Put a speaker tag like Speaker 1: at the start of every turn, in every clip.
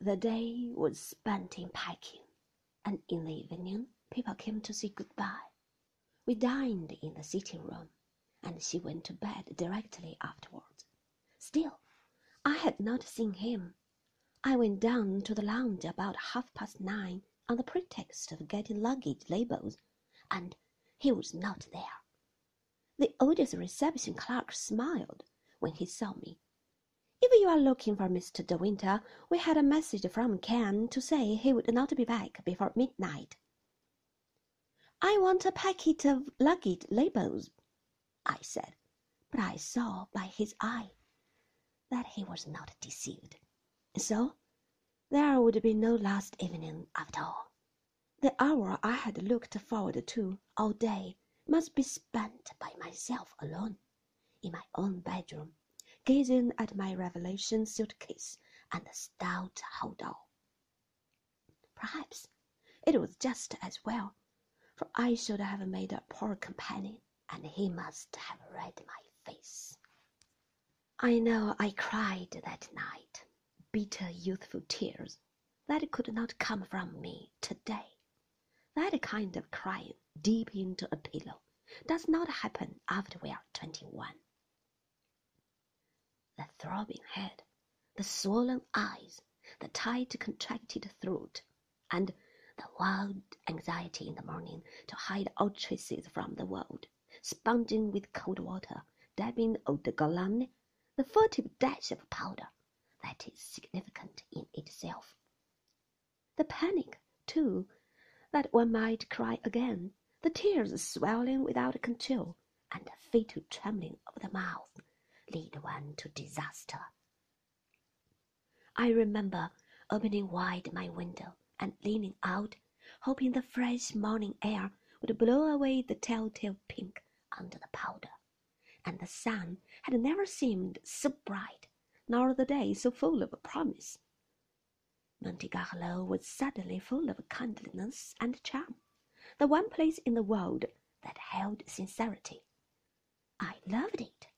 Speaker 1: The day was spent in packing, and in the evening people came to say good-bye. We dined in the sitting room, and she went to bed directly afterwards. Still, I had not seen him. I went down to the lounge about half past nine on the pretext of getting luggage labels, and he was not there. The odious reception clerk smiled when he saw me. If you are looking for Mr. De Winter, we had a message from Ken to say he would not be back before midnight. I want a packet of luggage labels, I said, but I saw by his eye that he was not deceived. So there would be no last evening after all. The hour I had looked forward to all day must be spent by myself alone, in my own bedroom, gazing at my revelation suitcase and the stout hold-all. Perhaps it was just as well, for I should have made a poor companion, and he must have read my face. I know I cried that night, bitter youthful tears that could not come from me today. That kind of crying deep into a pillow does not happen after we are twenty-one. The throbbing head, the swollen eyes, the tight contracted throat, and the wild anxiety in the morning to hide all traces from the world, sponging with cold water, dabbing eau de Cologne, the furtive dash of powder, that is significant in itself. The panic, too, that one might cry again, the tears swelling without control, and the fatal trembling of the mouth, lead one to disaster. I remember opening wide my window and leaning out, hoping the fresh morning air would blow away the telltale pink under the powder. And the sun had never seemed so bright, nor the day so full of promise. Monte Carlo was suddenly full of kindliness and charm, the one place in the world that held sincerity. I loved it.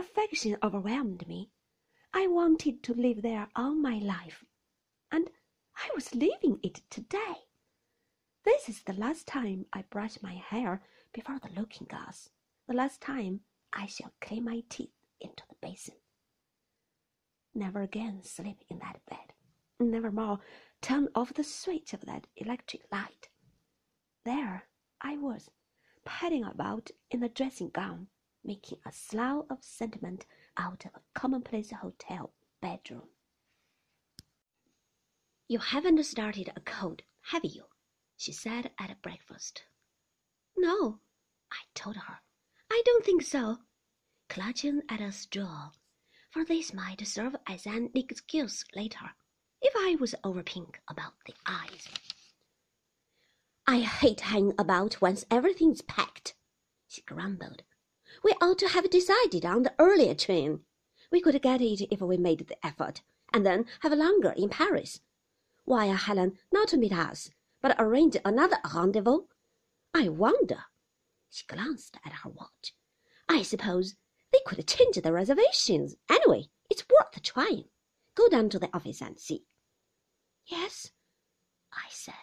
Speaker 1: Affection overwhelmed me. I wanted to live there all my life, and I was living it today. This is the last time I brush my hair before the looking glass, the last time I shall clean my teeth into the basin. Never again sleep in that bed never more turn off the switch of that electric light. There I was, padding about in a dressing gown, making a slough of sentiment out of a commonplace hotel bedroom. You haven't started a cold, have you? she said at breakfast. No, I told her. I don't think so. Clutching at a straw, for this might serve as an excuse later if I was over pink about the eyes. I hate hanging about once everything's packed, she grumbled. We ought to have decided on the earlier train. We could get it if we made the effort, and then have a longer in Paris. Wire Helen not to meet us, but arrange another rendezvous. I wonder. She glanced at her watch. I suppose they could change the reservations. Anyway, it's worth trying. Go down to the office and see. Yes, I said,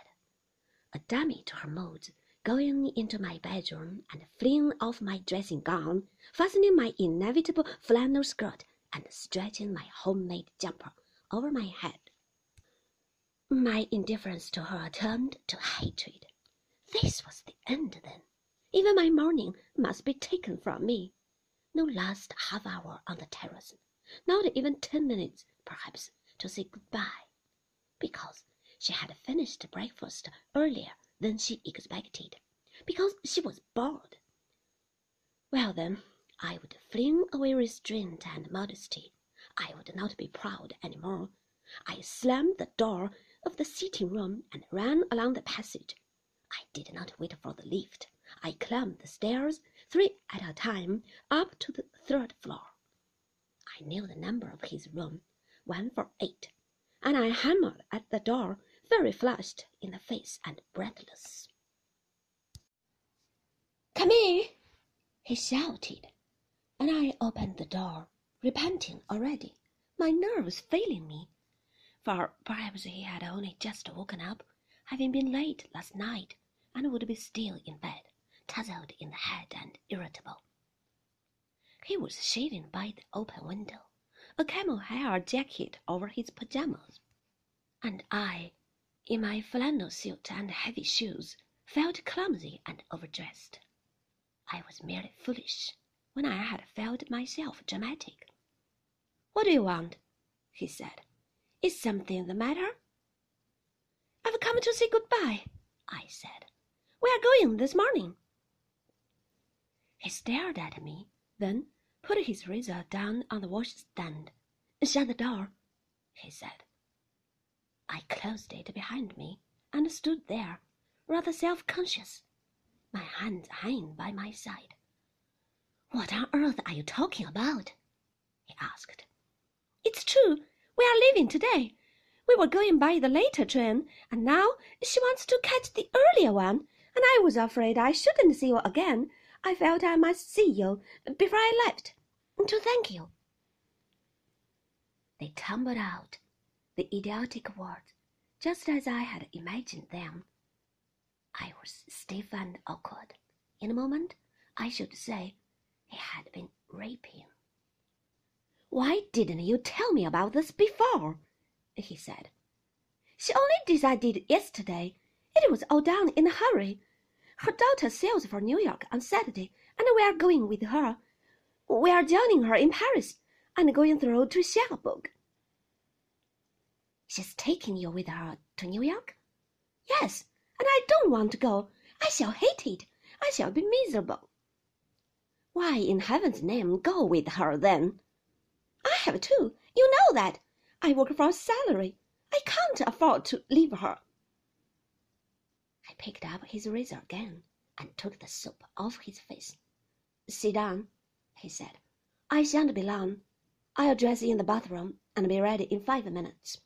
Speaker 1: a dummy to her moods, going into my bedroom and flinging off my dressing gown, fastening my inevitable flannel skirt, and stretching my homemade jumper over my head. My indifference to her turned to hatred. This was the end, then. Even my morning must be taken from me. No last half hour on the terrace, not even ten minutes, perhaps, to say good-bye because she had finished breakfast earlier than she expected, because she was bored. Well, then, I would fling away restraint and modesty. I would not be proud any more. I slammed the door of the sitting room and ran along the passage. I did not wait for the lift. I climbed the stairs, three at a time, up to the third floor. I knew the number of his room, one for eight and I hammered at the door, very flushed in the face and breathless. Come in, he shouted, and I opened the door, repenting already, my nerves failing me, for perhaps he had only just woken up, having been late last night, and would be still in bed, tousled in the head and irritable. He was shaving by the open window, a camel hair jacket over his pajamas, and I, in my flannel suit and heavy shoes, felt clumsy and overdressed. I was merely foolish when I had felt myself dramatic. What do you want? he said. Is something the matter? I've come to say goodbye, I said. We are going this morning. He stared at me, then put his razor down on the washstand. Shut the door, he said. I closed it behind me and stood there, rather self conscious, my hands hanging by my side. What on earth are you talking about? he asked. It's true, we are leaving today. We were going by the later train, and now she wants to catch the earlier one, and I was afraid I shouldn't see you again. I felt I must see you before I left to thank you. They tumbled out, the idiotic words, just as I had imagined them. I was stiff and awkward. In a moment, I should say, he had been raping. Why didn't you tell me about this before? he said. She only decided yesterday. It was all done in a hurry. Her daughter sails for New York on Saturday, and we are going with her. We are joining her in Paris and going through to Cherbourg. She's taking you with her to New York? Yes, and I don't want to go. I shall hate it. I shall be miserable. Why, in heaven's name, go with her then? I have to. You know that. I work for a salary. I can't afford to leave her. I picked up his razor again and took the soap off his face. Sit down, he said. I shan't be long. I'll dress in the bathroom and be ready in five minutes.